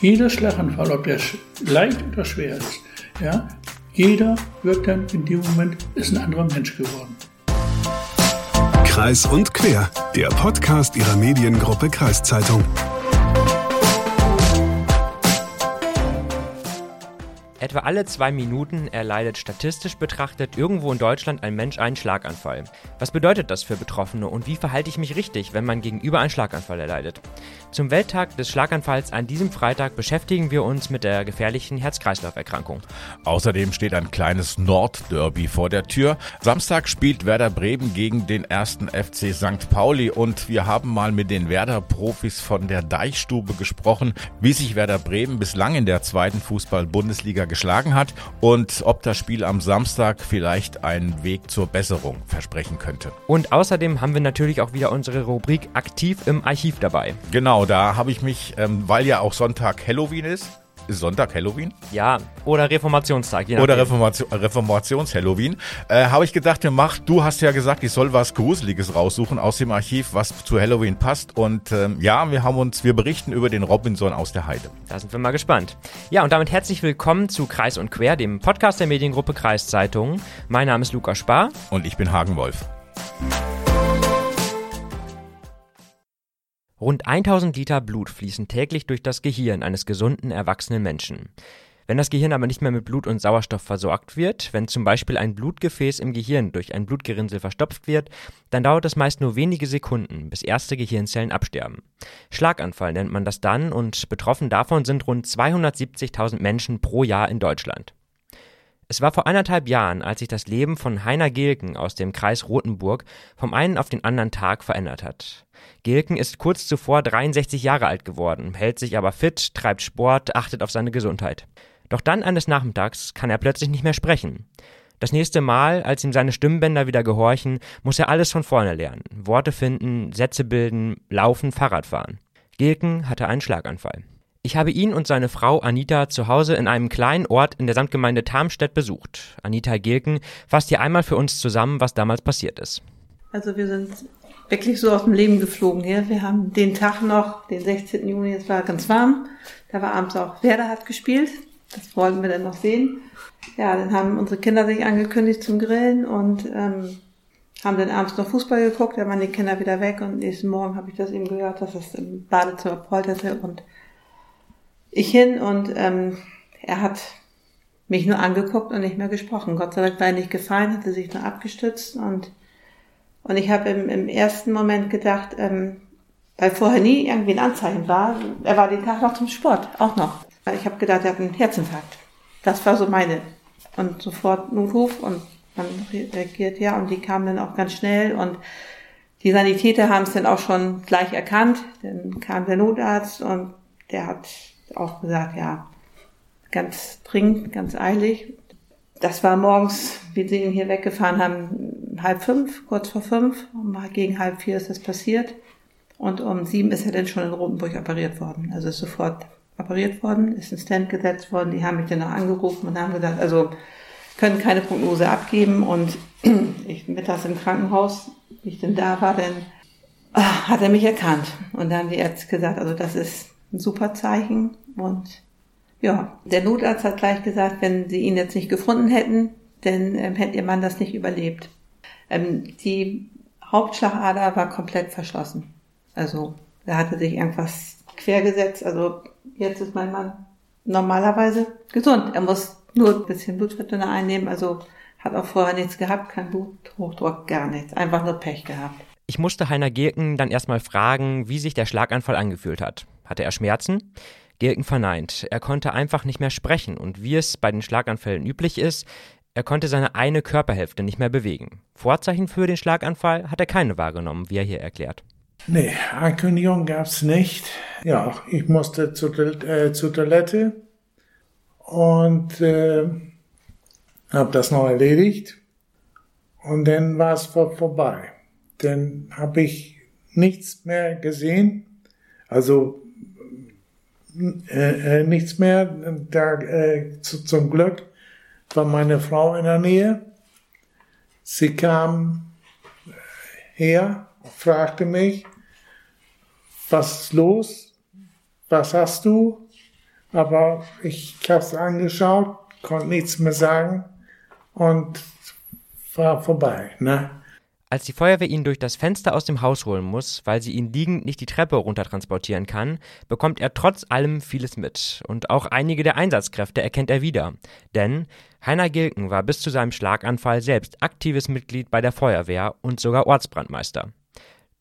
Jeder Schlaganfall, ob der leicht oder schwer ist, ja, jeder wird dann in dem Moment ist ein anderer Mensch geworden. Kreis und Quer, der Podcast ihrer Mediengruppe Kreiszeitung. Etwa alle zwei Minuten erleidet statistisch betrachtet irgendwo in Deutschland ein Mensch einen Schlaganfall. Was bedeutet das für Betroffene und wie verhalte ich mich richtig, wenn man gegenüber einen Schlaganfall erleidet? Zum Welttag des Schlaganfalls an diesem Freitag beschäftigen wir uns mit der gefährlichen Herz-Kreislauf-Erkrankung. Außerdem steht ein kleines Nordderby vor der Tür. Samstag spielt Werder Bremen gegen den ersten FC St. Pauli und wir haben mal mit den Werder-Profis von der Deichstube gesprochen, wie sich Werder Bremen bislang in der zweiten Fußball-Bundesliga geschlagen hat und ob das Spiel am Samstag vielleicht einen Weg zur Besserung versprechen könnte. Und außerdem haben wir natürlich auch wieder unsere Rubrik aktiv im Archiv dabei. Genau, da habe ich mich, ähm, weil ja auch Sonntag Halloween ist, ist Sonntag Halloween? Ja, oder Reformationstag. oder Reformation, Reformations-Halloween. Äh, Habe ich gedacht, wir mach, du hast ja gesagt, ich soll was Gruseliges raussuchen aus dem Archiv, was zu Halloween passt. Und ähm, ja, wir haben uns, wir berichten über den Robinson aus der Heide. Da sind wir mal gespannt. Ja, und damit herzlich willkommen zu Kreis und Quer, dem Podcast der Mediengruppe Kreiszeitung. Mein Name ist Lukas Spar. Und ich bin Hagen Wolf. Rund 1000 Liter Blut fließen täglich durch das Gehirn eines gesunden, erwachsenen Menschen. Wenn das Gehirn aber nicht mehr mit Blut und Sauerstoff versorgt wird, wenn zum Beispiel ein Blutgefäß im Gehirn durch ein Blutgerinnsel verstopft wird, dann dauert es meist nur wenige Sekunden, bis erste Gehirnzellen absterben. Schlaganfall nennt man das dann und betroffen davon sind rund 270.000 Menschen pro Jahr in Deutschland. Es war vor anderthalb Jahren, als sich das Leben von Heiner Gelken aus dem Kreis Rothenburg vom einen auf den anderen Tag verändert hat. Gelken ist kurz zuvor 63 Jahre alt geworden, hält sich aber fit, treibt Sport, achtet auf seine Gesundheit. Doch dann eines Nachmittags kann er plötzlich nicht mehr sprechen. Das nächste Mal, als ihm seine Stimmbänder wieder gehorchen, muss er alles von vorne lernen. Worte finden, Sätze bilden, laufen, Fahrrad fahren. Gelken hatte einen Schlaganfall. Ich habe ihn und seine Frau Anita zu Hause in einem kleinen Ort in der Samtgemeinde Tarmstedt besucht. Anita Gilken fasst hier einmal für uns zusammen, was damals passiert ist. Also wir sind wirklich so aus dem Leben geflogen hier. Wir haben den Tag noch, den 16. Juni, es war ganz warm. Da war abends auch Werder hat gespielt. Das wollten wir dann noch sehen. Ja, dann haben unsere Kinder sich angekündigt zum Grillen und ähm, haben dann abends noch Fußball geguckt. Da waren die Kinder wieder weg und nächsten Morgen habe ich das eben gehört, dass es im Badezimmer polterte und ich hin und ähm, er hat mich nur angeguckt und nicht mehr gesprochen. Gott sei Dank war er nicht gefallen, hatte sich nur abgestützt und und ich habe im, im ersten Moment gedacht, ähm, weil vorher nie irgendwie ein Anzeichen war, er war den Tag noch zum Sport, auch noch. Ich habe gedacht, er hat einen Herzinfarkt. Das war so meine. Und sofort Notruf und man reagiert ja und die kamen dann auch ganz schnell und die Sanitäter haben es dann auch schon gleich erkannt. Dann kam der Notarzt und der hat auch gesagt, ja, ganz dringend, ganz eilig. Das war morgens, wie sie ihn hier weggefahren haben, halb fünf, kurz vor fünf. Gegen halb vier ist das passiert. Und um sieben ist er dann schon in Rotenburg operiert worden. Also ist sofort operiert worden, ist ein Stand gesetzt worden. Die haben mich dann auch angerufen und haben gesagt, also können keine Prognose abgeben. Und ich mittags im Krankenhaus, wie ich denn da war, dann ah, hat er mich erkannt. Und dann haben die Ärzte gesagt, also das ist ein super Zeichen. Und ja, der Notarzt hat gleich gesagt, wenn sie ihn jetzt nicht gefunden hätten, dann ähm, hätte ihr Mann das nicht überlebt. Ähm, die Hauptschlagader war komplett verschlossen. Also da hatte sich irgendwas quergesetzt. Also jetzt ist mein Mann normalerweise gesund. Er muss nur ein bisschen Blutverdünner einnehmen. Also hat auch vorher nichts gehabt, kein Bluthochdruck, gar nichts. Einfach nur Pech gehabt. Ich musste Heiner Gierken dann erstmal fragen, wie sich der Schlaganfall angefühlt hat. Hatte er Schmerzen? Gilken verneint. Er konnte einfach nicht mehr sprechen und wie es bei den Schlaganfällen üblich ist, er konnte seine eine Körperhälfte nicht mehr bewegen. Vorzeichen für den Schlaganfall hat er keine wahrgenommen, wie er hier erklärt. Nee, Ankündigung gab's nicht. Ja, ich musste zur, äh, zur Toilette und äh, habe das noch erledigt. Und dann war es vor, vorbei. Dann habe ich nichts mehr gesehen. Also äh, äh, nichts mehr. Da, äh, zu, zum Glück war meine Frau in der Nähe. Sie kam her, fragte mich, was ist los? Was hast du? Aber ich habe es angeschaut, konnte nichts mehr sagen und war vorbei. Ne? Als die Feuerwehr ihn durch das Fenster aus dem Haus holen muss, weil sie ihn liegend nicht die Treppe runtertransportieren kann, bekommt er trotz allem vieles mit. Und auch einige der Einsatzkräfte erkennt er wieder. Denn Heiner Gilken war bis zu seinem Schlaganfall selbst aktives Mitglied bei der Feuerwehr und sogar Ortsbrandmeister.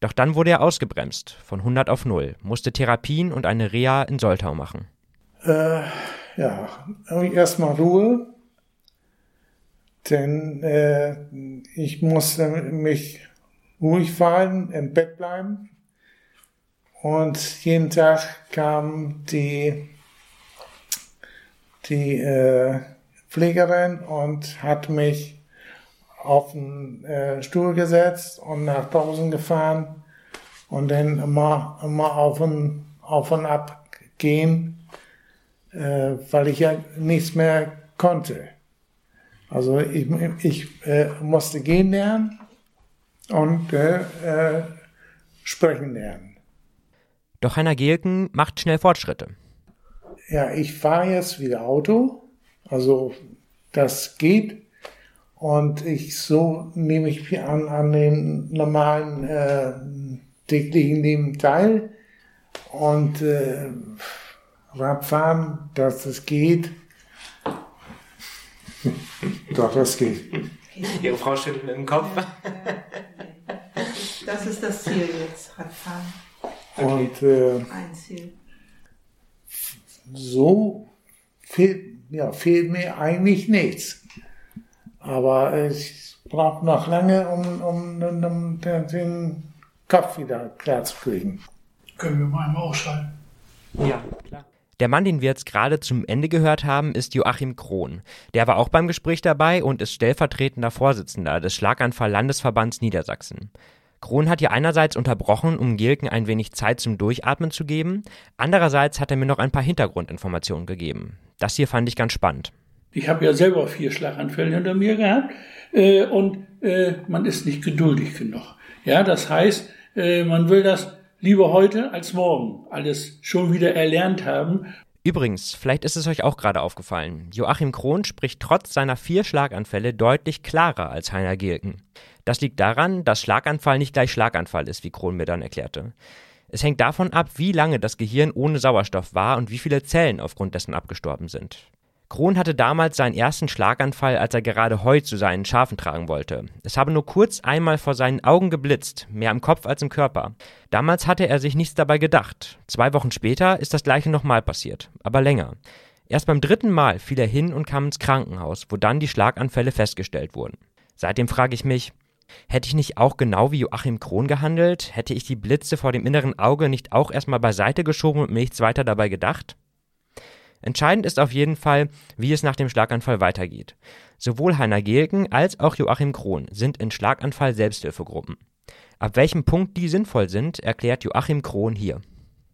Doch dann wurde er ausgebremst, von 100 auf 0, musste Therapien und eine Reha in Soltau machen. Äh, ja, erstmal Ruhe, denn äh, ich musste mich ruhig verhalten, im Bett bleiben. Und jeden Tag kam die, die äh, Pflegerin und hat mich auf den äh, Stuhl gesetzt und nach draußen gefahren und dann immer, immer auf und, auf und ab gehen, äh, weil ich ja nichts mehr konnte. Also ich, ich äh, musste gehen lernen und äh, äh, sprechen lernen. Doch Heiner Gehlken macht schnell Fortschritte. Ja, ich fahre jetzt wieder Auto, also das geht. Und ich so nehme ich an, an den normalen äh, täglichen Leben teil. Und äh, Radfahren, dass es geht, doch, das geht. Ihre Frau schüttelt mit dem Kopf. Das ist das Ziel jetzt, Radfahren. Und äh, Ein Ziel. so fehlt, ja, fehlt mir eigentlich nichts. Aber ich brauche noch lange, um, um, um den Kopf wieder klar zu kriegen. Können wir mal einmal ausschalten? Ja, klar. Der Mann, den wir jetzt gerade zum Ende gehört haben, ist Joachim Krohn. Der war auch beim Gespräch dabei und ist stellvertretender Vorsitzender des Schlaganfall-Landesverbands Niedersachsen. Krohn hat hier einerseits unterbrochen, um Gilken ein wenig Zeit zum Durchatmen zu geben, andererseits hat er mir noch ein paar Hintergrundinformationen gegeben. Das hier fand ich ganz spannend. Ich habe ja selber vier Schlaganfälle hinter mir gehabt äh, und äh, man ist nicht geduldig genug. Ja, das heißt, äh, man will das lieber heute als morgen alles schon wieder erlernt haben. Übrigens, vielleicht ist es euch auch gerade aufgefallen, Joachim Krohn spricht trotz seiner vier Schlaganfälle deutlich klarer als Heiner Gilken. Das liegt daran, dass Schlaganfall nicht gleich Schlaganfall ist, wie Krohn mir dann erklärte. Es hängt davon ab, wie lange das Gehirn ohne Sauerstoff war und wie viele Zellen aufgrund dessen abgestorben sind. Kron hatte damals seinen ersten Schlaganfall, als er gerade Heu zu seinen Schafen tragen wollte. Es habe nur kurz einmal vor seinen Augen geblitzt, mehr im Kopf als im Körper. Damals hatte er sich nichts dabei gedacht. Zwei Wochen später ist das gleiche nochmal passiert, aber länger. Erst beim dritten Mal fiel er hin und kam ins Krankenhaus, wo dann die Schlaganfälle festgestellt wurden. Seitdem frage ich mich, hätte ich nicht auch genau wie Joachim Kron gehandelt? Hätte ich die Blitze vor dem inneren Auge nicht auch erstmal beiseite geschoben und mir nichts weiter dabei gedacht? Entscheidend ist auf jeden Fall, wie es nach dem Schlaganfall weitergeht. Sowohl Heiner Gehlken als auch Joachim Krohn sind in Schlaganfall Selbsthilfegruppen. Ab welchem Punkt die sinnvoll sind, erklärt Joachim Krohn hier.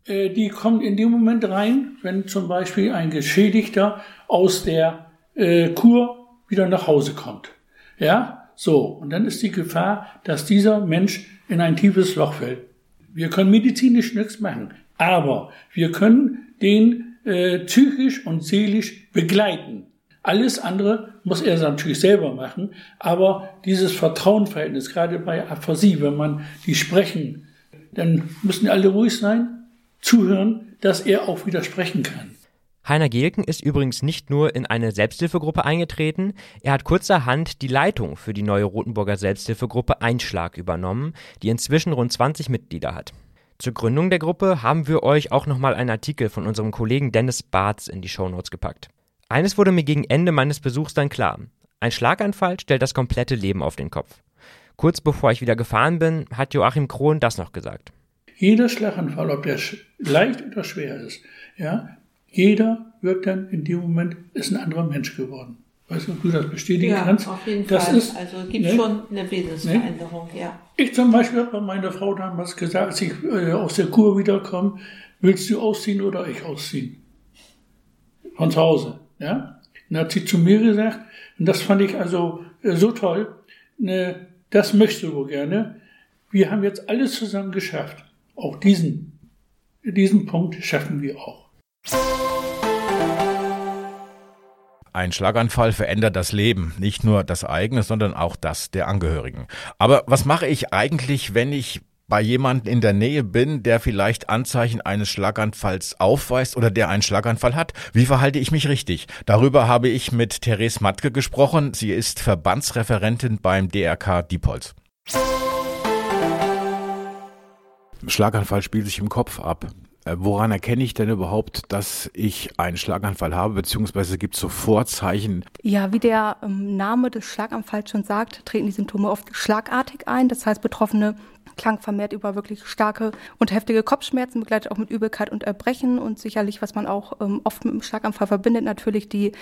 Äh, die kommen in dem Moment rein, wenn zum Beispiel ein Geschädigter aus der äh, Kur wieder nach Hause kommt. Ja, so. Und dann ist die Gefahr, dass dieser Mensch in ein tiefes Loch fällt. Wir können medizinisch nichts machen, aber wir können den äh, psychisch und seelisch begleiten. Alles andere muss er natürlich selber machen, aber dieses Vertrauenverhältnis, gerade bei Aphasie, wenn man die sprechen, dann müssen alle ruhig sein, zuhören, dass er auch widersprechen kann. Heiner Gehlken ist übrigens nicht nur in eine Selbsthilfegruppe eingetreten, er hat kurzerhand die Leitung für die neue Rotenburger Selbsthilfegruppe Einschlag übernommen, die inzwischen rund 20 Mitglieder hat. Zur Gründung der Gruppe haben wir euch auch nochmal einen Artikel von unserem Kollegen Dennis Bartz in die Shownotes gepackt. Eines wurde mir gegen Ende meines Besuchs dann klar. Ein Schlaganfall stellt das komplette Leben auf den Kopf. Kurz bevor ich wieder gefahren bin, hat Joachim Krohn das noch gesagt. Jeder Schlaganfall, ob der leicht oder schwer ist, ja, jeder wird dann in dem Moment ist ein anderer Mensch geworden. Weißt du, ob du das bestätigen ja, kannst? auf jeden das Fall. Ist, also gibt ne? schon eine Wesensveränderung, ne? ja. Ich zum Beispiel habe bei meiner Frau damals gesagt, als ich äh, aus der Kur wiederkomme, willst du ausziehen oder ich ausziehen? Von zu Hause, ja. Dann hat sie zu mir gesagt, und das fand ich also äh, so toll, ne, das möchtest du wohl gerne. Wir haben jetzt alles zusammen geschafft. Auch diesen, diesen Punkt schaffen wir auch. Ein Schlaganfall verändert das Leben, nicht nur das eigene, sondern auch das der Angehörigen. Aber was mache ich eigentlich, wenn ich bei jemandem in der Nähe bin, der vielleicht Anzeichen eines Schlaganfalls aufweist oder der einen Schlaganfall hat, wie verhalte ich mich richtig? Darüber habe ich mit Therese Matke gesprochen. Sie ist Verbandsreferentin beim DRK Diepholz. Schlaganfall spielt sich im Kopf ab. Äh, woran erkenne ich denn überhaupt, dass ich einen Schlaganfall habe, beziehungsweise gibt es so Vorzeichen? Ja, wie der ähm, Name des Schlaganfalls schon sagt, treten die Symptome oft schlagartig ein. Das heißt, Betroffene klang vermehrt über wirklich starke und heftige Kopfschmerzen, begleitet auch mit Übelkeit und Erbrechen und sicherlich, was man auch ähm, oft mit dem Schlaganfall verbindet, natürlich die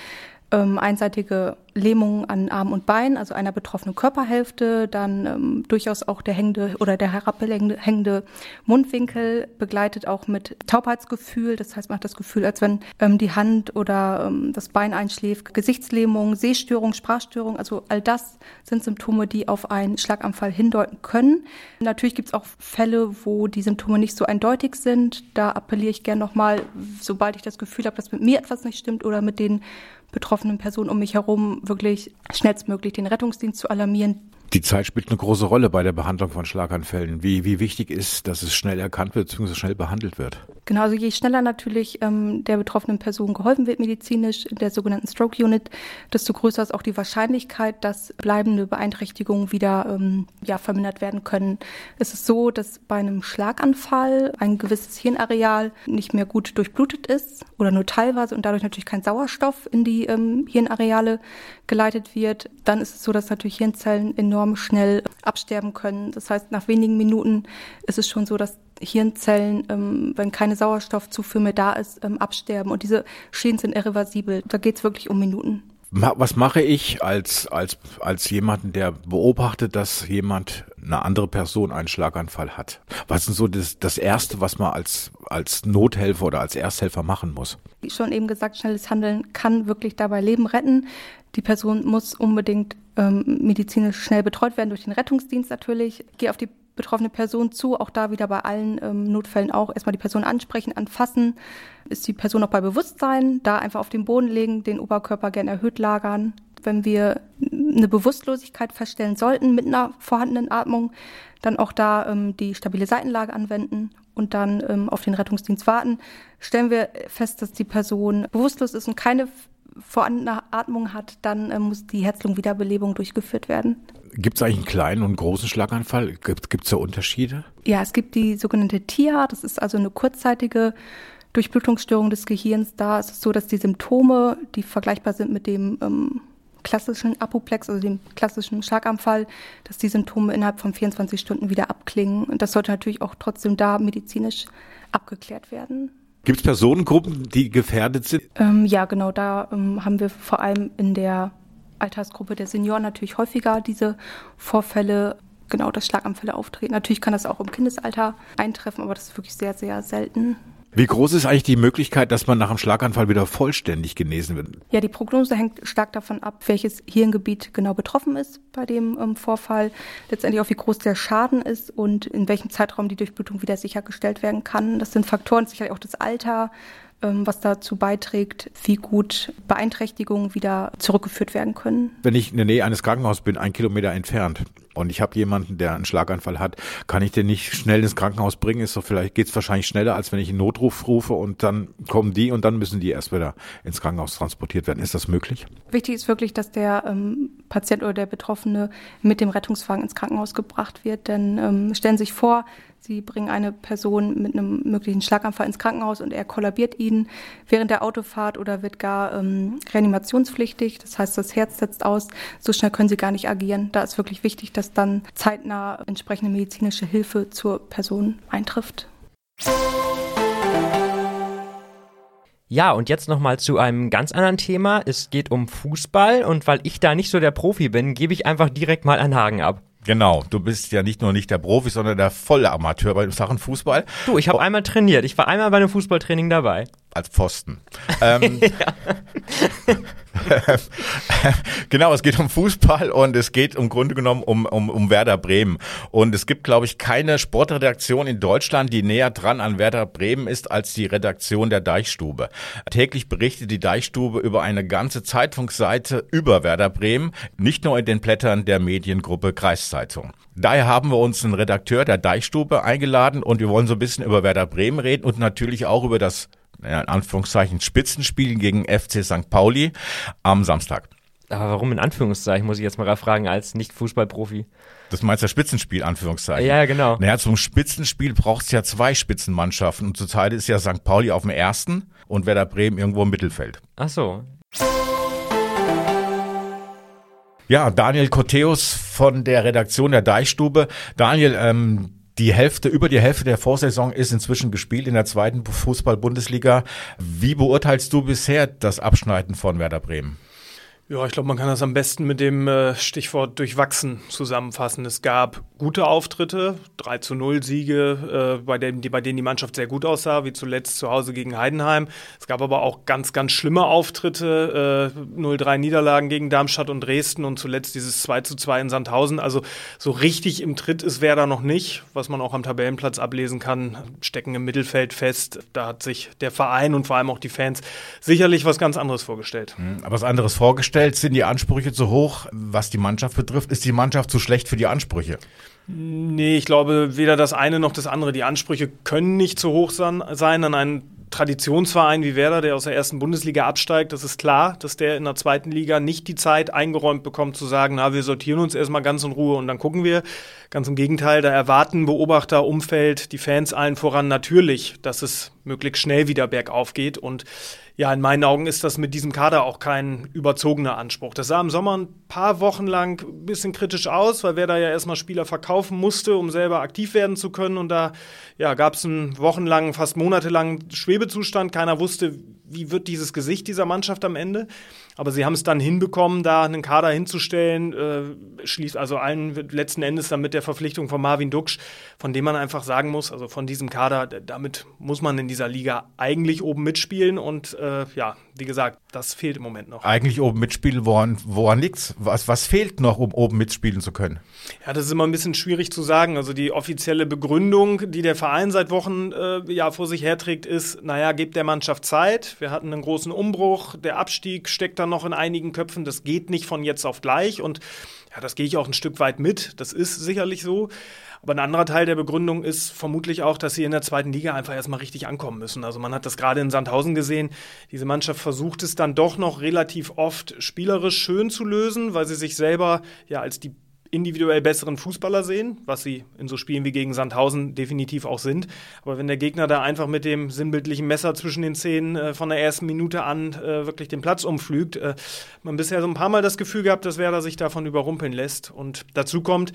ähm, einseitige Lähmung an Arm und Bein, also einer betroffenen Körperhälfte, dann ähm, durchaus auch der hängende oder der herabhängende Mundwinkel, begleitet auch mit Taubheitsgefühl. Das heißt, man hat das Gefühl, als wenn ähm, die Hand oder ähm, das Bein einschläft, Gesichtslähmung, Sehstörung, Sprachstörung, also all das sind Symptome, die auf einen Schlaganfall hindeuten können. Natürlich gibt es auch Fälle, wo die Symptome nicht so eindeutig sind. Da appelliere ich gerne nochmal, sobald ich das Gefühl habe, dass mit mir etwas nicht stimmt oder mit den betroffenen Personen um mich herum wirklich schnellstmöglich den Rettungsdienst zu alarmieren, die Zeit spielt eine große Rolle bei der Behandlung von Schlaganfällen. Wie, wie wichtig ist, dass es schnell erkannt wird bzw. schnell behandelt wird? Genau, also je schneller natürlich ähm, der betroffenen Person geholfen wird medizinisch in der sogenannten Stroke Unit, desto größer ist auch die Wahrscheinlichkeit, dass bleibende Beeinträchtigungen wieder ähm, ja, vermindert werden können. Es ist so, dass bei einem Schlaganfall ein gewisses Hirnareal nicht mehr gut durchblutet ist oder nur teilweise und dadurch natürlich kein Sauerstoff in die ähm, Hirnareale geleitet wird. Dann ist es so, dass natürlich Hirnzellen enorm enorm schnell absterben können. Das heißt, nach wenigen Minuten ist es schon so, dass Hirnzellen, ähm, wenn keine Sauerstoffzufuhr mehr da ist, ähm, absterben. Und diese Schäden sind irreversibel. Da geht es wirklich um Minuten. Was mache ich als, als, als jemanden, der beobachtet, dass jemand, eine andere Person einen Schlaganfall hat? Was ist so das, das Erste, was man als, als Nothelfer oder als Ersthelfer machen muss? Wie schon eben gesagt, schnelles Handeln kann wirklich dabei Leben retten. Die Person muss unbedingt ähm, medizinisch schnell betreut werden durch den Rettungsdienst natürlich. Gehe auf die betroffene Person zu, auch da wieder bei allen ähm, Notfällen auch erstmal die Person ansprechen, anfassen. Ist die Person noch bei Bewusstsein? Da einfach auf den Boden legen, den Oberkörper gern erhöht lagern. Wenn wir eine Bewusstlosigkeit feststellen sollten mit einer vorhandenen Atmung, dann auch da ähm, die stabile Seitenlage anwenden und dann ähm, auf den Rettungsdienst warten. Stellen wir fest, dass die Person bewusstlos ist und keine vorhandene Atmung hat, dann äh, muss die Herz-Lungen-Wiederbelebung durchgeführt werden. Gibt es eigentlich einen kleinen und großen Schlaganfall? Gibt es da Unterschiede? Ja, es gibt die sogenannte TIA, das ist also eine kurzzeitige Durchblutungsstörung des Gehirns. Da ist es so, dass die Symptome, die vergleichbar sind mit dem ähm, klassischen Apoplex, also dem klassischen Schlaganfall, dass die Symptome innerhalb von 24 Stunden wieder abklingen. Und das sollte natürlich auch trotzdem da medizinisch abgeklärt werden. Gibt es Personengruppen, die gefährdet sind? Ähm, ja, genau. Da ähm, haben wir vor allem in der Altersgruppe der Senioren natürlich häufiger diese Vorfälle, genau, dass Schlaganfälle auftreten. Natürlich kann das auch im Kindesalter eintreffen, aber das ist wirklich sehr, sehr selten. Wie groß ist eigentlich die Möglichkeit, dass man nach einem Schlaganfall wieder vollständig genesen wird? Ja, die Prognose hängt stark davon ab, welches Hirngebiet genau betroffen ist bei dem ähm, Vorfall, letztendlich auch wie groß der Schaden ist und in welchem Zeitraum die Durchblutung wieder sichergestellt werden kann. Das sind Faktoren, sicherlich auch das Alter, was dazu beiträgt, wie gut Beeinträchtigungen wieder zurückgeführt werden können. Wenn ich in der Nähe eines Krankenhauses bin, ein Kilometer entfernt, und ich habe jemanden, der einen Schlaganfall hat, kann ich den nicht schnell ins Krankenhaus bringen? Ist so vielleicht geht's wahrscheinlich schneller, als wenn ich einen Notruf rufe und dann kommen die und dann müssen die erst wieder ins Krankenhaus transportiert werden. Ist das möglich? Wichtig ist wirklich, dass der ähm, Patient oder der Betroffene mit dem Rettungswagen ins Krankenhaus gebracht wird. Denn ähm, stellen Sie sich vor, Sie bringen eine Person mit einem möglichen Schlaganfall ins Krankenhaus und er kollabiert ihn während der Autofahrt oder wird gar ähm, reanimationspflichtig. Das heißt, das Herz setzt aus. So schnell können Sie gar nicht agieren. Da ist wirklich wichtig, dass dann zeitnah entsprechende medizinische Hilfe zur Person eintrifft. Ja, und jetzt nochmal zu einem ganz anderen Thema. Es geht um Fußball und weil ich da nicht so der Profi bin, gebe ich einfach direkt mal einen Haken ab. Genau, du bist ja nicht nur nicht der Profi, sondern der volle Amateur bei Sachen Fußball. Du, ich habe oh. einmal trainiert. Ich war einmal bei einem Fußballtraining dabei. Als Pfosten. ähm, genau, es geht um Fußball und es geht im Grunde genommen um, um, um Werder Bremen. Und es gibt, glaube ich, keine Sportredaktion in Deutschland, die näher dran an Werder Bremen ist als die Redaktion der Deichstube. Täglich berichtet die Deichstube über eine ganze Zeitungsseite über Werder Bremen, nicht nur in den Blättern der Mediengruppe Kreiszeitung. Daher haben wir uns einen Redakteur der Deichstube eingeladen und wir wollen so ein bisschen über Werder Bremen reden und natürlich auch über das in Anführungszeichen Spitzenspiel gegen FC St. Pauli am Samstag. Aber warum in Anführungszeichen, muss ich jetzt mal fragen, als Nicht-Fußballprofi? Das meinst du Spitzenspiel, Anführungszeichen? Ja, genau. Naja, zum Spitzenspiel braucht es ja zwei Spitzenmannschaften und zurzeit ist ja St. Pauli auf dem ersten und Werder Bremen irgendwo im Mittelfeld. Ach so. Ja, Daniel Koteus von der Redaktion der Deichstube. Daniel, ähm, die Hälfte, über die Hälfte der Vorsaison ist inzwischen gespielt in der zweiten Fußball-Bundesliga. Wie beurteilst du bisher das Abschneiden von Werder Bremen? Ja, ich glaube, man kann das am besten mit dem äh, Stichwort durchwachsen zusammenfassen. Es gab gute Auftritte, 3 zu 0 Siege, äh, bei, denen, die, Mannschaft sehr gut aussah, wie zuletzt zu Hause gegen Heidenheim. Es gab aber auch ganz, ganz schlimme Auftritte, äh, 0-3 Niederlagen gegen Darmstadt und Dresden und zuletzt dieses 2 zu 2 in Sandhausen. Also so richtig im Tritt ist Werder noch nicht, was man auch am Tabellenplatz ablesen kann, stecken im Mittelfeld fest. Da hat sich der Verein und vor allem auch die Fans sicherlich was ganz anderes vorgestellt. Hm, aber was anderes vorgestellt? Gestellt? Sind die Ansprüche zu hoch, was die Mannschaft betrifft? Ist die Mannschaft zu schlecht für die Ansprüche? Nee, ich glaube, weder das eine noch das andere. Die Ansprüche können nicht zu hoch sein an einen Traditionsverein wie Werder, der aus der ersten Bundesliga absteigt. Das ist klar, dass der in der zweiten Liga nicht die Zeit eingeräumt bekommt, zu sagen, na, wir sortieren uns erstmal ganz in Ruhe und dann gucken wir. Ganz im Gegenteil, da erwarten Beobachter, Umfeld, die Fans allen voran natürlich, dass es möglichst schnell wieder bergauf geht. Und ja, in meinen Augen ist das mit diesem Kader auch kein überzogener Anspruch. Das sah im Sommer ein paar Wochen lang ein bisschen kritisch aus, weil wer da ja erstmal Spieler verkaufen musste, um selber aktiv werden zu können. Und da ja, gab es einen wochenlangen, fast monatelangen Schwebezustand. Keiner wusste, wie wird dieses Gesicht dieser Mannschaft am Ende. Aber sie haben es dann hinbekommen, da einen Kader hinzustellen, äh, schließt also allen letzten Endes dann mit der Verpflichtung von Marvin Duksch, von dem man einfach sagen muss, also von diesem Kader, damit muss man in dieser Liga eigentlich oben mitspielen und äh, ja, wie gesagt, das fehlt im Moment noch. Eigentlich oben mitspielen, woran, woran liegt's? Was, was fehlt noch, um oben mitspielen zu können? Ja, das ist immer ein bisschen schwierig zu sagen. Also die offizielle Begründung, die der Verein seit Wochen äh, ja vor sich herträgt, ist, naja, gebt der Mannschaft Zeit. Wir hatten einen großen Umbruch, der Abstieg steckt da noch in einigen Köpfen. Das geht nicht von jetzt auf gleich und ja, das gehe ich auch ein Stück weit mit. Das ist sicherlich so. Aber ein anderer Teil der Begründung ist vermutlich auch, dass sie in der zweiten Liga einfach erstmal richtig ankommen müssen. Also man hat das gerade in Sandhausen gesehen. Diese Mannschaft versucht es dann doch noch relativ oft spielerisch schön zu lösen, weil sie sich selber ja als die individuell besseren Fußballer sehen, was sie in so Spielen wie gegen Sandhausen definitiv auch sind. Aber wenn der Gegner da einfach mit dem sinnbildlichen Messer zwischen den Zähnen äh, von der ersten Minute an äh, wirklich den Platz umflügt, äh, man bisher so ein paar Mal das Gefühl gehabt, dass Werder sich davon überrumpeln lässt. Und dazu kommt,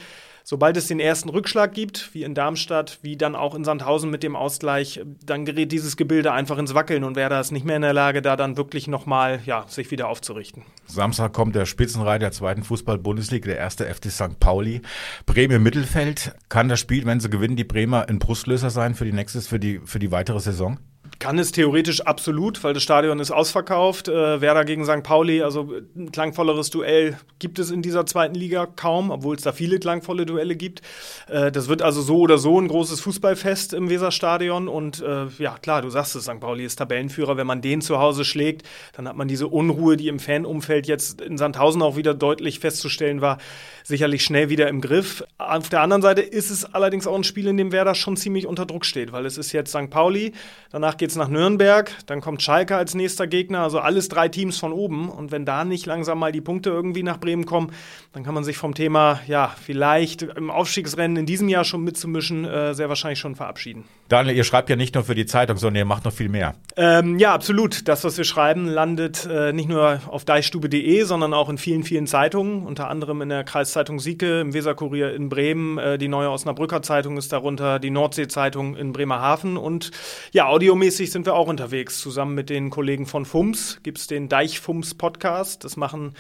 Sobald es den ersten Rückschlag gibt, wie in Darmstadt, wie dann auch in Sandhausen mit dem Ausgleich, dann gerät dieses Gebilde einfach ins Wackeln und Werder ist nicht mehr in der Lage, da dann wirklich nochmal ja, sich wieder aufzurichten. Samstag kommt der Spitzenreiter der zweiten Fußball-Bundesliga, der erste FC St. Pauli. Bremen Mittelfeld. Kann das Spiel, wenn sie gewinnen, die Bremer ein Brustlöser sein für die nächste, für die, für die weitere Saison? Kann es theoretisch absolut, weil das Stadion ist ausverkauft. Äh, Werder gegen St. Pauli, also ein klangvolleres Duell gibt es in dieser zweiten Liga kaum, obwohl es da viele klangvolle Duelle gibt. Äh, das wird also so oder so ein großes Fußballfest im Weserstadion. Und äh, ja, klar, du sagst es, St. Pauli ist Tabellenführer. Wenn man den zu Hause schlägt, dann hat man diese Unruhe, die im Fanumfeld jetzt in Sandhausen auch wieder deutlich festzustellen war, sicherlich schnell wieder im Griff. Auf der anderen Seite ist es allerdings auch ein Spiel, in dem Werder schon ziemlich unter Druck steht, weil es ist jetzt St. Pauli, danach geht es nach Nürnberg, dann kommt Schalke als nächster Gegner, also alles drei Teams von oben. Und wenn da nicht langsam mal die Punkte irgendwie nach Bremen kommen, dann kann man sich vom Thema, ja, vielleicht im Aufstiegsrennen in diesem Jahr schon mitzumischen, äh, sehr wahrscheinlich schon verabschieden. Daniel, ihr schreibt ja nicht nur für die Zeitung, sondern ihr macht noch viel mehr. Ähm, ja, absolut. Das, was wir schreiben, landet äh, nicht nur auf deichstube.de, sondern auch in vielen, vielen Zeitungen, unter anderem in der Kreiszeitung Sieke, im Weserkurier in Bremen, äh, die neue Osnabrücker Zeitung ist darunter, die Nordsee-Zeitung in Bremerhaven und ja, audiomäßig hörermäßig sind wir auch unterwegs. Zusammen mit den Kollegen von FUMS gibt es den Deichfums Podcast. Das machen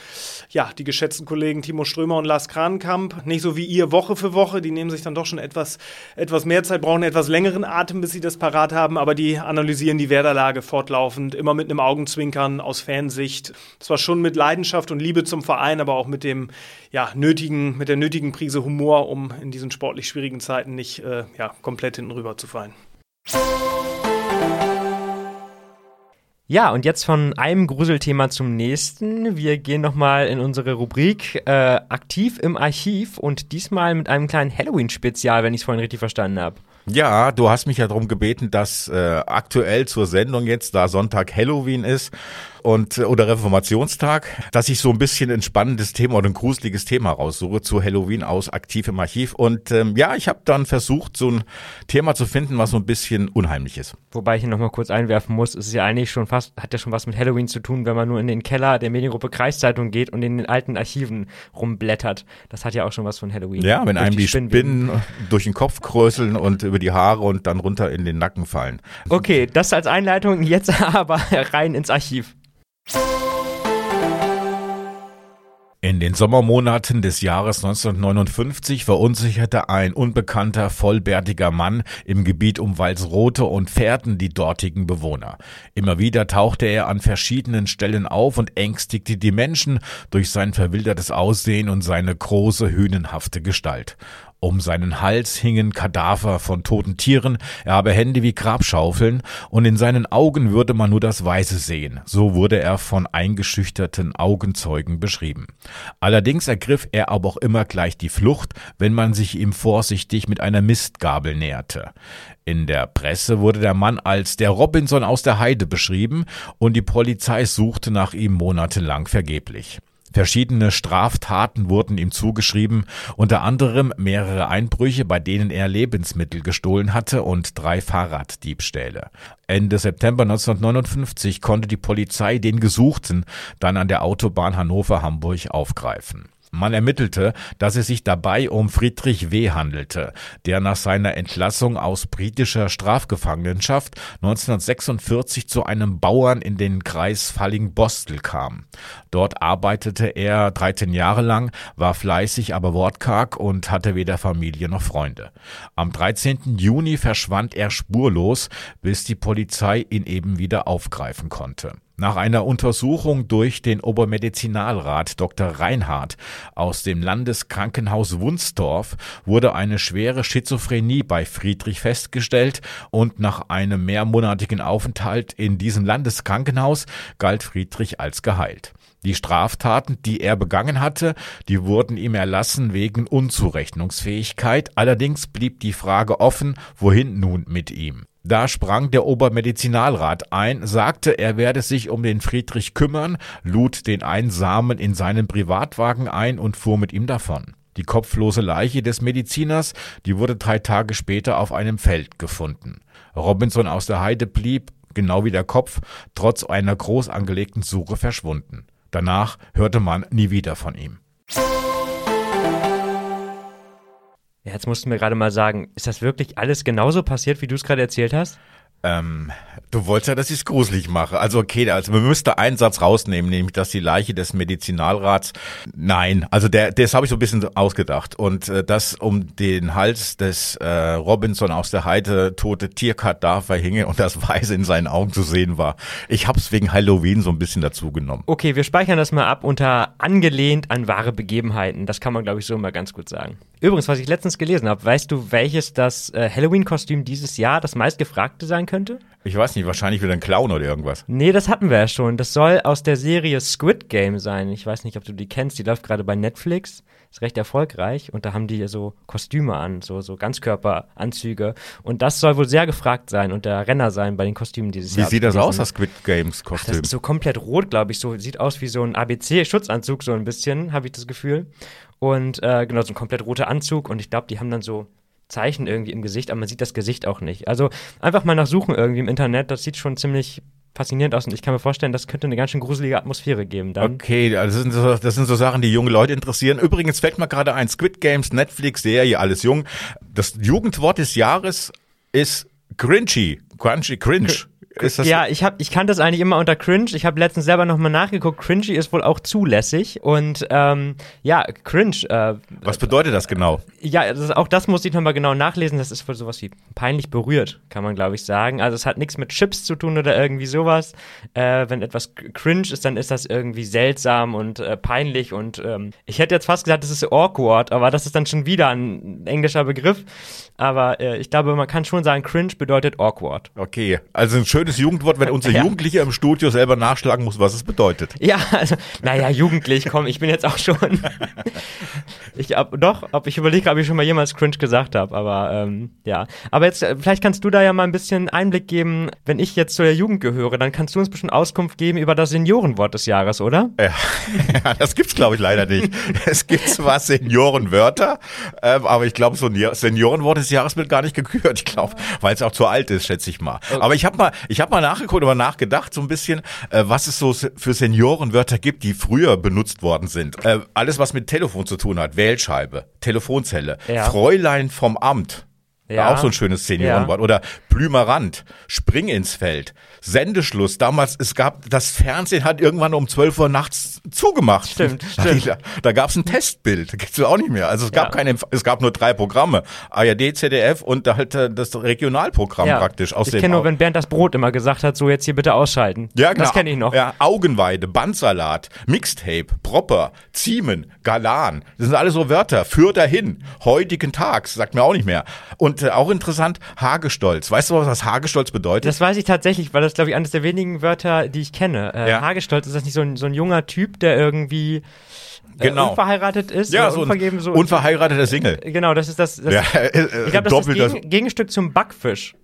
ja die geschätzten Kollegen Timo Strömer und Lars Krankamp. Nicht so wie ihr Woche für Woche. Die nehmen sich dann doch schon etwas, etwas mehr Zeit, brauchen etwas längeren Atem, bis sie das parat haben. Aber die analysieren die Werderlage fortlaufend, immer mit einem Augenzwinkern aus Fansicht. Zwar schon mit Leidenschaft und Liebe zum Verein, aber auch mit dem ja, nötigen, mit der nötigen Prise Humor, um in diesen sportlich schwierigen Zeiten nicht äh, ja, komplett hinten rüber zu fallen. Ja, und jetzt von einem Gruselthema zum nächsten. Wir gehen nochmal in unsere Rubrik äh, aktiv im Archiv und diesmal mit einem kleinen Halloween-Spezial, wenn ich es vorhin richtig verstanden habe. Ja, du hast mich ja darum gebeten, dass äh, aktuell zur Sendung jetzt, da Sonntag Halloween ist, und oder Reformationstag, dass ich so ein bisschen ein spannendes Thema oder ein gruseliges Thema raussuche zu Halloween aus aktiv im Archiv. Und ähm, ja, ich habe dann versucht, so ein Thema zu finden, was so ein bisschen unheimlich ist. Wobei ich hier nochmal kurz einwerfen muss, es ist ja eigentlich schon fast, hat ja schon was mit Halloween zu tun, wenn man nur in den Keller der Mediengruppe Kreiszeitung geht und in den alten Archiven rumblättert. Das hat ja auch schon was von Halloween. Ja, wenn einem die, die Spinnen durch den Kopf kröseln und über die Haare und dann runter in den Nacken fallen. Okay, das als Einleitung, jetzt aber rein ins Archiv. In den Sommermonaten des Jahres 1959 verunsicherte ein unbekannter, vollbärtiger Mann im Gebiet um Walsrote und Pferden die dortigen Bewohner. Immer wieder tauchte er an verschiedenen Stellen auf und ängstigte die Menschen durch sein verwildertes Aussehen und seine große, hünenhafte Gestalt. Um seinen Hals hingen Kadaver von toten Tieren, er habe Hände wie Grabschaufeln, und in seinen Augen würde man nur das Weiße sehen, so wurde er von eingeschüchterten Augenzeugen beschrieben. Allerdings ergriff er aber auch immer gleich die Flucht, wenn man sich ihm vorsichtig mit einer Mistgabel näherte. In der Presse wurde der Mann als der Robinson aus der Heide beschrieben, und die Polizei suchte nach ihm monatelang vergeblich. Verschiedene Straftaten wurden ihm zugeschrieben, unter anderem mehrere Einbrüche, bei denen er Lebensmittel gestohlen hatte und drei Fahrraddiebstähle. Ende September 1959 konnte die Polizei den Gesuchten dann an der Autobahn Hannover-Hamburg aufgreifen. Man ermittelte, dass es sich dabei um Friedrich W. handelte, der nach seiner Entlassung aus britischer Strafgefangenschaft 1946 zu einem Bauern in den Kreis Falling-Bostel kam. Dort arbeitete er 13 Jahre lang, war fleißig, aber wortkarg und hatte weder Familie noch Freunde. Am 13. Juni verschwand er spurlos, bis die Polizei ihn eben wieder aufgreifen konnte. Nach einer Untersuchung durch den Obermedizinalrat Dr. Reinhardt aus dem Landeskrankenhaus Wunsdorf wurde eine schwere Schizophrenie bei Friedrich festgestellt und nach einem mehrmonatigen Aufenthalt in diesem Landeskrankenhaus galt Friedrich als geheilt. Die Straftaten, die er begangen hatte, die wurden ihm erlassen wegen Unzurechnungsfähigkeit, allerdings blieb die Frage offen, wohin nun mit ihm. Da sprang der Obermedizinalrat ein, sagte, er werde sich um den Friedrich kümmern, lud den Einsamen in seinen Privatwagen ein und fuhr mit ihm davon. Die kopflose Leiche des Mediziners, die wurde drei Tage später auf einem Feld gefunden. Robinson aus der Heide blieb, genau wie der Kopf, trotz einer groß angelegten Suche verschwunden. Danach hörte man nie wieder von ihm. Ja, jetzt musst du mir gerade mal sagen, ist das wirklich alles genauso passiert, wie du es gerade erzählt hast? Ähm, du wolltest ja, dass ich es gruselig mache. Also okay, also man müsste einen Satz rausnehmen, nämlich dass die Leiche des Medizinalrats. Nein, also der, das habe ich so ein bisschen ausgedacht. Und äh, dass um den Hals des äh, Robinson aus der Heide tote Tierkadaver hinge und das Weiße in seinen Augen zu sehen war. Ich habe es wegen Halloween so ein bisschen dazu genommen. Okay, wir speichern das mal ab unter angelehnt an wahre Begebenheiten. Das kann man, glaube ich, so mal ganz gut sagen. Übrigens, was ich letztens gelesen habe, weißt du, welches das äh, Halloween-Kostüm dieses Jahr das meistgefragte sein könnte? Ich weiß nicht, wahrscheinlich wieder ein Clown oder irgendwas. Nee, das hatten wir ja schon. Das soll aus der Serie Squid Game sein. Ich weiß nicht, ob du die kennst. Die läuft gerade bei Netflix. Ist recht erfolgreich. Und da haben die so Kostüme an, so, so Ganzkörperanzüge. Und das soll wohl sehr gefragt sein und der Renner sein bei den Kostümen dieses Wie Jahr. sieht das aus, das Squid Games Kostüm? Das ist so komplett rot, glaube ich. So, sieht aus wie so ein ABC-Schutzanzug, so ein bisschen, habe ich das Gefühl. Und äh, genau, so ein komplett roter Anzug. Und ich glaube, die haben dann so Zeichen irgendwie im Gesicht, aber man sieht das Gesicht auch nicht. Also einfach mal nachsuchen irgendwie im Internet. Das sieht schon ziemlich faszinierend aus und ich kann mir vorstellen, das könnte eine ganz schön gruselige Atmosphäre geben. Dann. Okay, also das sind, so, das sind so Sachen, die junge Leute interessieren. Übrigens fällt mir gerade ein, Squid Games, Netflix-Serie, alles jung. Das Jugendwort des Jahres ist Grinchy, Crunchy, Cringe. Ja, ich, hab, ich kannte das eigentlich immer unter Cringe. Ich habe letztens selber nochmal nachgeguckt. Cringy ist wohl auch zulässig. Und ähm, ja, Cringe. Äh, was bedeutet das genau? ja, das, auch das muss ich nochmal genau nachlesen. Das ist wohl sowas wie peinlich berührt, kann man glaube ich sagen. Also es hat nichts mit Chips zu tun oder irgendwie sowas. Äh, wenn etwas cringe ist, dann ist das irgendwie seltsam und äh, peinlich. Und ähm, ich hätte jetzt fast gesagt, das ist awkward, aber das ist dann schon wieder ein englischer Begriff. Aber äh, ich glaube, man kann schon sagen, cringe bedeutet awkward. Okay, also ein schönes Jugendwort, wenn unser Ja. Jugendlicher im Studio selber nachschlagen muss, was es bedeutet. Ja, also, naja, jugendlich, komm, ich bin jetzt auch schon. ich hab, doch, ob ich überlege, ob ich schon mal jemals cringe gesagt habe, aber ähm, ja. Aber jetzt, äh, vielleicht kannst du da ja mal ein bisschen Einblick geben, wenn ich jetzt zu der Jugend gehöre, dann kannst du uns bestimmt Auskunft geben über das Seniorenwort des Jahres, oder? Ja, ja, das gibt's glaube ich leider nicht. Es gibt zwar Seniorenwörter, ähm, aber ich glaube, so ein Seniorenwort des Jahres wird gar nicht gekürt. Ich glaube, weil es auch zu alt ist, schätze ich mal. Aber ich habe mal, ich habe mal nachgeguckt, aber nachgedacht so ein bisschen, äh, was es so für Seniorenwörter gibt, die früher benutzt worden sind. Äh, alles, was mit Telefon zu tun hat, Wählscheibe, Telefonzelle, Ja. Fräulein vom Amt. Ja. Auch so ein schönes Seniorenwort. Oder Blümerand, Spring ins Feld, Sendeschluss. Damals, es gab, das Fernsehen hat irgendwann um 12 Uhr nachts zugemacht. Stimmt, Da, stimmt. Da, gab es ein Testbild, das gibt's auch nicht mehr. Also es gab Ja. keine, es gab nur drei Programme. ARD, ZDF und halt äh, das Regionalprogramm praktisch. Aus ich kenne nur, wenn Bernd das Brot immer gesagt hat, so jetzt hier bitte ausschalten. ja, genau. Das kenne ich noch. Ja, Augenweide, Bandsalat, Mixtape, Propper, Ziemen, Galan. Das sind alles so Wörter. Für dahin, heutigen Tags, sagt mir auch nicht mehr. Und äh, auch interessant, Hagestolz. Weißt du, was das Hagestolz bedeutet? Das weiß ich tatsächlich, weil das, glaube ich, eines der wenigen Wörter, die ich kenne. Äh, Ja. Hagestolz, ist das nicht so ein, so ein junger Typ, der irgendwie äh, Genau. unverheiratet ist? ja, so unvergeben, so unverheirateter Single. Genau, das ist das. das Ja, ich glaube, das ist das- das Gegen, Gegenstück zum Backfisch.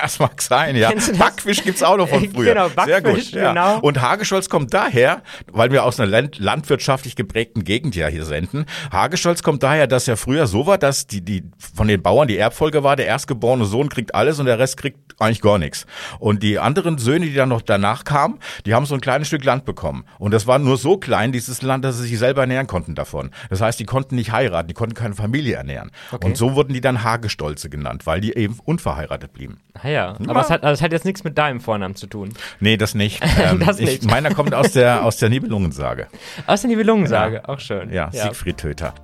Das mag sein, ja. Backfisch gibt's auch noch von Äh, früher. genau, Sehr Backfisch, gut. Ja. genau. Und Hagestolz kommt daher, weil wir aus einer land landwirtschaftlich geprägten Gegend ja hier senden. Hagestolz kommt daher, dass ja früher so war, dass die, die von den Bauern die Erbfolge war, der erstgeborene Sohn kriegt alles und der Rest kriegt eigentlich gar nichts. Und die anderen Söhne, die dann noch danach kamen, die haben so ein kleines Stück Land bekommen. Und das war nur so klein, dieses Land, dass sie sich selber ernähren konnten davon. Das heißt, die konnten nicht heiraten, die konnten keine Familie ernähren. Und so wurden die dann Hagestolze genannt, weil die eben unverheiratet blieben. Ah ja, aber es hat, also es hat jetzt nichts mit deinem Vornamen zu tun. Nee, das nicht. Ähm, Das nicht. Ich, meiner kommt aus der, aus der Nibelungensage. Aus der Nibelungensage, auch schön. Ja, Siegfried Töter.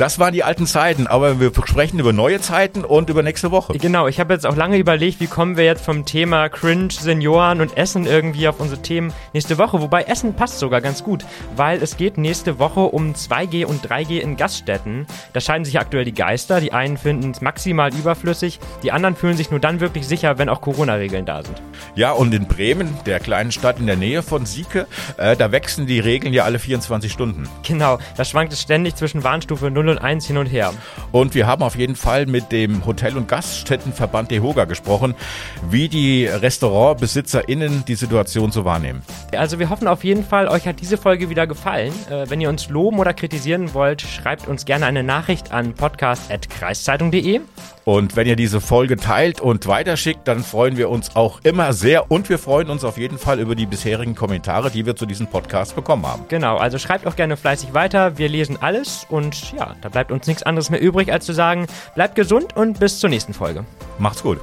Das waren die alten Zeiten, aber wir sprechen über neue Zeiten und über nächste Woche. Genau, ich habe jetzt auch lange überlegt, wie kommen wir jetzt vom Thema Cringe, Senioren und Essen irgendwie auf unsere Themen nächste Woche. Wobei Essen passt sogar ganz gut, weil es geht nächste Woche um 2G und 3G in Gaststätten. Da scheiden sich aktuell die Geister. Die einen finden es maximal überflüssig, die anderen fühlen sich nur dann wirklich sicher, wenn auch Corona-Regeln da sind. Ja, und in Bremen, der kleinen Stadt in der Nähe von Sieke, äh, da wechseln die Regeln ja alle 24 Stunden. Genau, da schwankt es ständig zwischen Warnstufe 0 und 1 hin und her. Und wir haben auf jeden Fall mit dem Hotel- und Gaststättenverband DEHOGA gesprochen, wie die RestaurantbesitzerInnen die Situation so wahrnehmen. Also wir hoffen auf jeden Fall, euch hat diese Folge wieder gefallen. Äh, wenn ihr uns loben oder kritisieren wollt, schreibt uns gerne eine Nachricht an podcast.kreiszeitung.de. Und wenn ihr diese Folge teilt und weiterschickt, dann freuen wir uns auch immer sehr. Und wir freuen uns auf jeden Fall über die bisherigen Kommentare, die wir zu diesem Podcast bekommen haben. Genau, also schreibt auch gerne fleißig weiter. Wir lesen alles und ja, da bleibt uns nichts anderes mehr übrig, als zu sagen, bleibt gesund und bis zur nächsten Folge. Macht's gut.